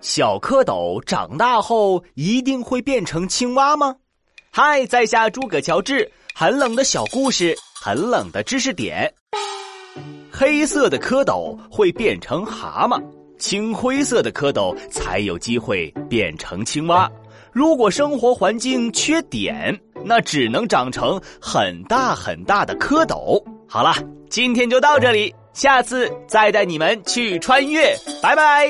小蝌蚪长大后一定会变成青蛙吗？嗨在下诸葛乔治很冷的小故事很冷的知识点。黑色的蝌蚪会变成蛤蟆青灰色的蝌蚪才有机会变成青蛙。如果生活环境缺碘那只能长成很大很大的蝌蚪。好了今天就到这里下次再带你们去穿越拜拜。